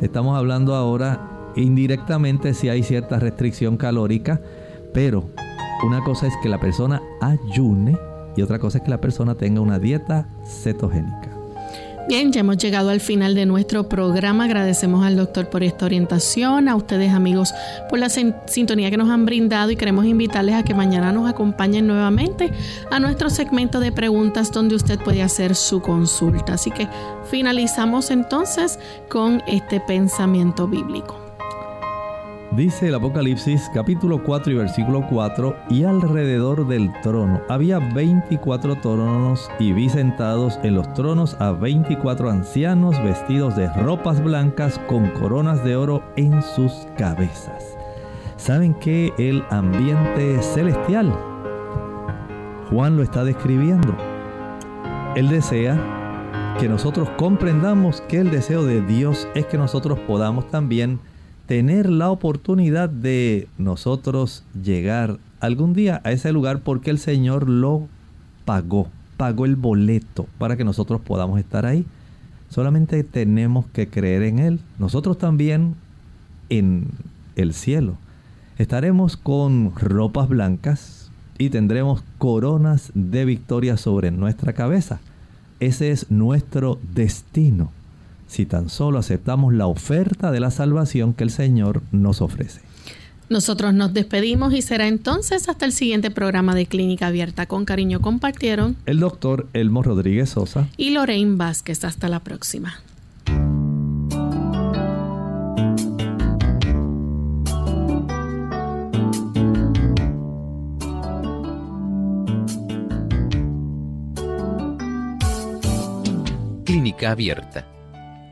Estamos hablando ahora indirectamente si hay cierta restricción calórica, pero una cosa es que la persona ayune y otra cosa es que la persona tenga una dieta cetogénica. Bien, ya hemos llegado al final de nuestro programa. Agradecemos al doctor por esta orientación, a ustedes amigos por la sintonía que nos han brindado y queremos invitarles a que mañana nos acompañen nuevamente a nuestro segmento de preguntas donde usted puede hacer su consulta. Así que finalizamos entonces con este pensamiento bíblico. Dice el Apocalipsis capítulo 4 y versículo 4, y alrededor del trono había 24 tronos y vi sentados en los tronos a 24 ancianos vestidos de ropas blancas con coronas de oro en sus cabezas. ¿Saben qué? El ambiente celestial. Juan lo está describiendo. Él desea que nosotros comprendamos que el deseo de Dios es que nosotros podamos también tener la oportunidad de nosotros llegar algún día a ese lugar porque el Señor lo pagó, pagó el boleto para que nosotros podamos estar ahí. Solamente tenemos que creer en Él. Nosotros también en el cielo estaremos con ropas blancas y tendremos coronas de victoria sobre nuestra cabeza. Ese es nuestro destino si tan solo aceptamos la oferta de la salvación que el Señor nos ofrece. Nosotros nos despedimos y será entonces hasta el siguiente programa de Clínica Abierta. Con cariño compartieron el doctor Elmo Rodríguez Sosa y Lorraine Vázquez. Hasta la próxima. Clínica Abierta